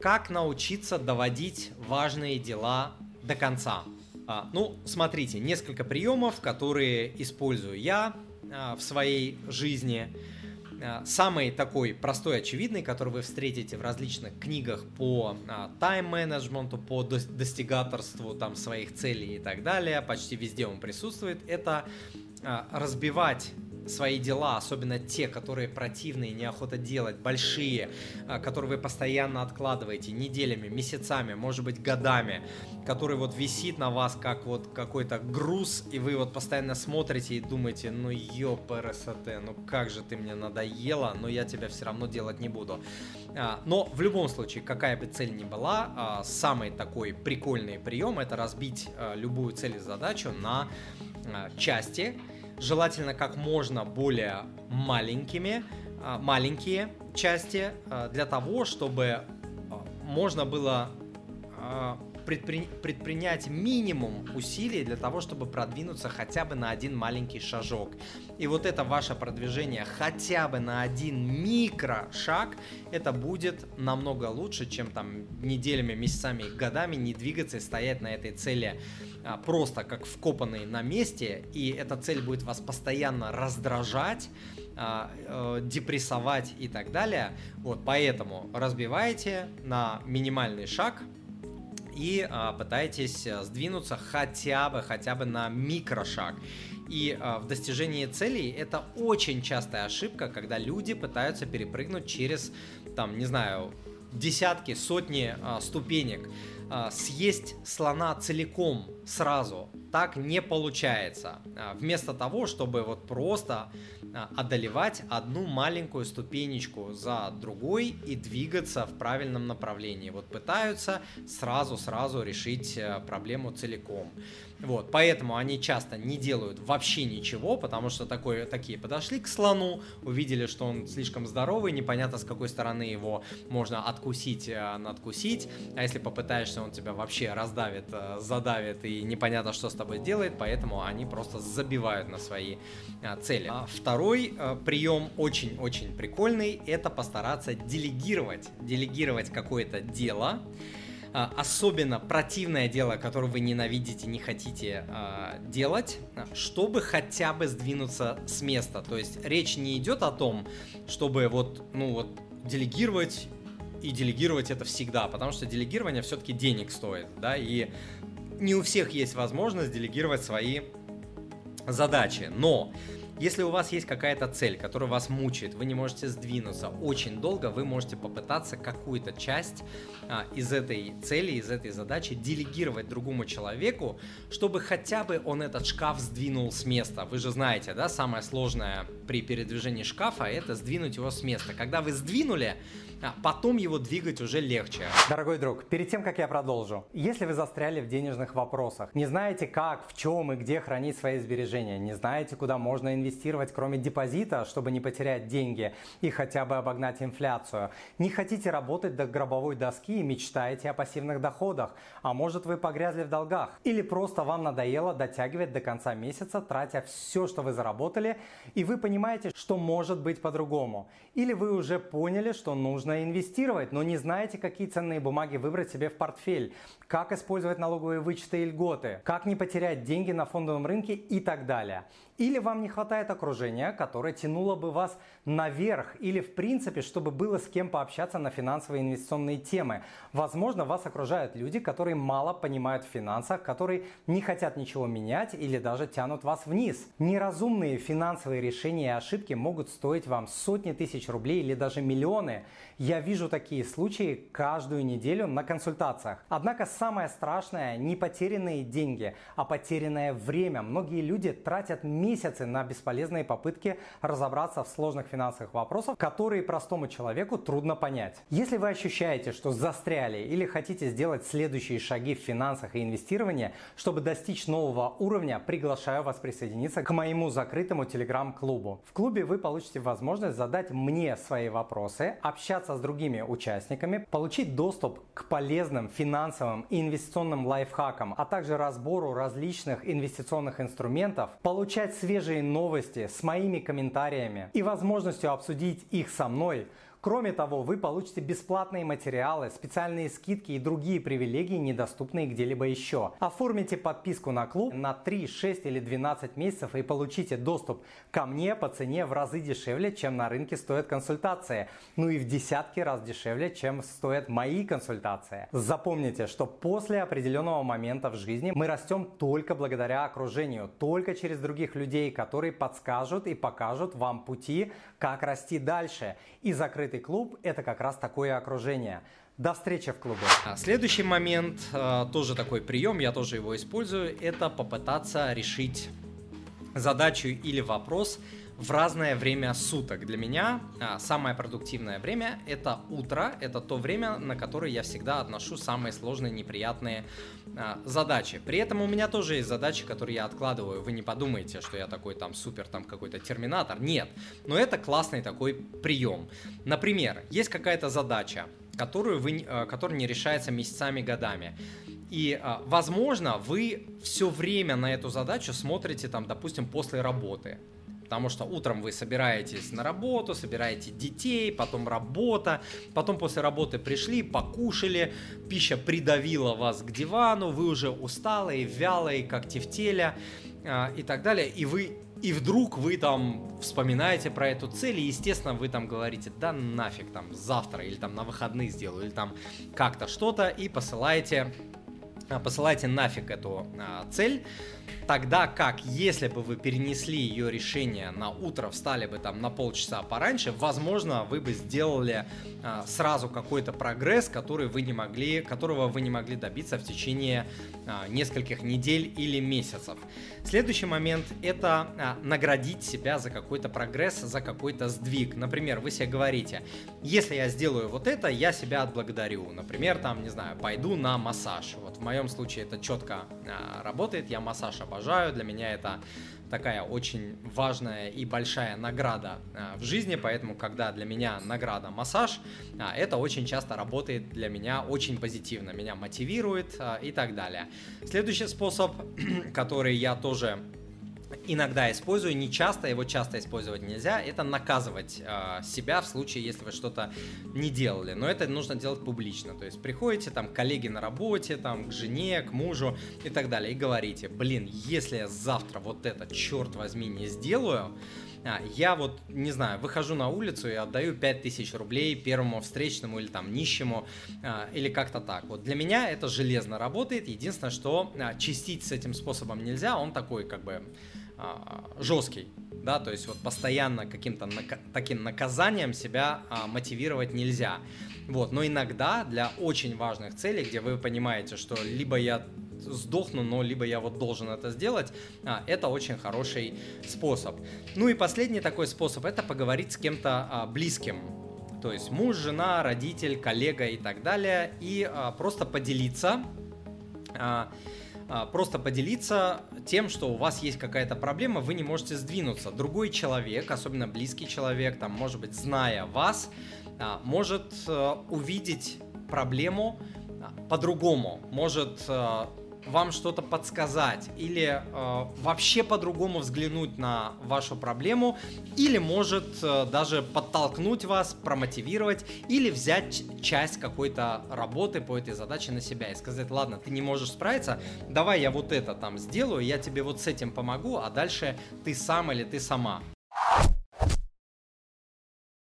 как научиться доводить важные дела до конца? А, ну, смотрите, несколько приемов, которые использую я а, в своей жизни. А, самый такой простой, очевидный, который вы встретите в различных книгах по тайм-менеджменту, по достигаторству там, своих целей и так далее, почти везде он присутствует, это разбивать свои дела, особенно те, которые противные, неохота делать, большие, а, которые вы постоянно откладываете неделями, месяцами, может быть годами, который вот висит на вас как вот какой-то груз, и вы вот постоянно смотрите и думаете, ну ёпрст, ну как же ты мне надоела, но я тебя все равно делать не буду. А, но в любом случае, какая бы цель ни была, а, самый такой прикольный прием это разбить любую цель и задачу на части, желательно как можно более маленькими, а, маленькие части а, для того, чтобы а, можно было предпри... предпринять минимум усилий для того, чтобы продвинуться хотя бы на один маленький шажок. И вот это ваше продвижение хотя бы на один микрошаг, это будет намного лучше, чем там неделями, месяцами годами не двигаться и стоять на этой цели а, просто как вкопанный на месте, и эта цель будет вас постоянно раздражать, а, э, депрессовать и так далее. Вот, поэтому разбивайте на минимальный шаг, и а, пытаетесь э, сдвинуться хотя бы, хотя бы на микрошаг. И а, в достижении целей это очень частая ошибка, когда люди пытаются перепрыгнуть через, там, не знаю, десятки, сотни а, ступенек. А, съесть слона целиком сразу так не получается. А, вместо того, чтобы вот просто а, одолевать одну маленькую ступенечку за другой и двигаться в правильном направлении. Вот пытаются сразу-сразу решить э, проблему целиком. Вот, поэтому они часто не делают вообще ничего, потому что такое, такие подошли к слону, увидели, что он слишком здоровый, непонятно с какой стороны его можно откусить, э, надкусить, а если попытаешься, он тебя вообще раздавит, э, задавит и непонятно, что с тобой делает, поэтому они просто забивают на свои э, цели. А второй прием очень-очень прикольный, это постараться делегировать, делегировать какое-то дело, особенно противное дело, которое вы ненавидите, не хотите э, делать, чтобы хотя бы сдвинуться с места. То есть речь не идет о том, чтобы вот, ну вот, делегировать и делегировать это всегда, потому что делегирование все-таки денег стоит, да, и не у всех есть возможность делегировать свои задачи, но если у вас есть какая-то цель, которая вас мучает, вы не можете сдвинуться очень долго, вы можете попытаться какую-то часть а, из этой цели, из этой задачи делегировать другому человеку, чтобы хотя бы он этот шкаф сдвинул с места. Вы же знаете, да, самое сложное при передвижении шкафа это сдвинуть его с места. Когда вы сдвинули, а потом его двигать уже легче. Дорогой друг, перед тем, как я продолжу, если вы застряли в денежных вопросах, не знаете как, в чем и где хранить свои сбережения, не знаете, куда можно инвестировать, кроме депозита, чтобы не потерять деньги и хотя бы обогнать инфляцию, не хотите работать до гробовой доски и мечтаете о пассивных доходах, а может вы погрязли в долгах, или просто вам надоело дотягивать до конца месяца, тратя все, что вы заработали, и вы понимаете, что может быть по-другому, или вы уже поняли, что нужно нужно инвестировать, но не знаете, какие ценные бумаги выбрать себе в портфель, как использовать налоговые вычеты и льготы, как не потерять деньги на фондовом рынке и так далее. Или вам не хватает окружения, которое тянуло бы вас наверх, или в принципе, чтобы было с кем пообщаться на финансовые инвестиционные темы. Возможно, вас окружают люди, которые мало понимают в финансах, которые не хотят ничего менять или даже тянут вас вниз. Неразумные финансовые решения и ошибки могут стоить вам сотни тысяч рублей или даже миллионы. Я вижу такие случаи каждую неделю на консультациях. Однако самое страшное не потерянные деньги, а потерянное время. Многие люди тратят месяцы на бесполезные попытки разобраться в сложных финансовых вопросах, которые простому человеку трудно понять. Если вы ощущаете, что застряли или хотите сделать следующие шаги в финансах и инвестировании, чтобы достичь нового уровня, приглашаю вас присоединиться к моему закрытому телеграм-клубу. В клубе вы получите возможность задать мне свои вопросы, общаться с другими участниками, получить доступ к полезным финансовым и инвестиционным лайфхакам, а также разбору различных инвестиционных инструментов, получать свежие новости с моими комментариями и возможностью обсудить их со мной, Кроме того, вы получите бесплатные материалы, специальные скидки и другие привилегии, недоступные где-либо еще. Оформите подписку на клуб на 3, 6 или 12 месяцев и получите доступ ко мне по цене в разы дешевле, чем на рынке стоит консультация. Ну и в десятки раз дешевле, чем стоят мои консультации. Запомните, что после определенного момента в жизни мы растем только благодаря окружению, только через других людей, которые подскажут и покажут вам пути, как расти дальше. И закрытый клуб – это как раз такое окружение. До встречи в клубе. А, следующий момент, э, тоже такой прием, я тоже его использую, это попытаться решить задачу или вопрос в разное время суток. Для меня а, самое продуктивное время это утро, это то время, на которое я всегда отношу самые сложные, неприятные а, задачи. При этом у меня тоже есть задачи, которые я откладываю. Вы не подумайте, что я такой там супер там какой-то терминатор. Нет, но это классный такой прием. Например, есть какая-то задача, которую вы, а, которая не решается месяцами, годами. И, а, возможно, вы все время на эту задачу смотрите, там, допустим, после работы. Потому что утром вы собираетесь на работу, собираете детей, потом работа, потом после работы пришли, покушали, пища придавила вас к дивану, вы уже усталые, вялые, как тефтеля э, и так далее, и вы и вдруг вы там вспоминаете про эту цель, и, естественно, вы там говорите, да нафиг, там, завтра, или там на выходные сделаю, или там как-то что-то, и посылаете, а, посылаете нафиг эту а, цель, Тогда как, если бы вы перенесли ее решение на утро, встали бы там на полчаса пораньше, возможно, вы бы сделали а, сразу какой-то прогресс, который вы не могли, которого вы не могли добиться в течение а, нескольких недель или месяцев. Следующий момент – это а, наградить себя за какой-то прогресс, за какой-то сдвиг. Например, вы себе говорите, если я сделаю вот это, я себя отблагодарю. Например, там, не знаю, пойду на массаж. Вот в моем случае это четко а, работает, я массаж обожаю. Для меня это такая очень важная и большая награда а, в жизни, поэтому когда для меня награда массаж, а, это очень часто работает для меня очень позитивно, меня мотивирует и так далее. Следующий способ, который я тоже иногда использую, не часто, его часто использовать нельзя, это наказывать э, себя в случае, если вы что-то не делали. Но это нужно делать публично. То есть приходите там к коллеге на работе, там к жене, к мужу и так далее, и говорите, блин, если я завтра вот это, черт возьми, не сделаю, а, я вот, не знаю, выхожу на улицу и отдаю 5000 рублей первому встречному или там нищему, а, или как-то так. Вот для меня это железно работает. Единственное, что чистить с этим способом нельзя, он такой как бы жесткий, да, то есть вот постоянно каким-то нака- таким наказанием себя а, мотивировать нельзя. Вот, но иногда для очень важных целей, где вы понимаете, что либо я сдохну, но либо я вот должен это сделать, а, это очень хороший способ. Ну и последний такой способ это поговорить с кем-то а, близким. То есть муж, жена, родитель, коллега и так далее. И а, просто поделиться а, а, просто поделиться тем, что у вас есть какая-то проблема, вы не можете сдвинуться. Другой человек, особенно близкий человек, там, может быть, зная вас, а, может э, увидеть проблему а, по-другому, может э, вам что-то подсказать или э, вообще по-другому взглянуть на вашу проблему, или может э, даже подтолкнуть вас, промотивировать, или взять часть какой-то работы по этой задаче на себя и сказать, ладно, ты не можешь справиться, давай я вот это там сделаю, я тебе вот с этим помогу, а дальше ты сам или ты сама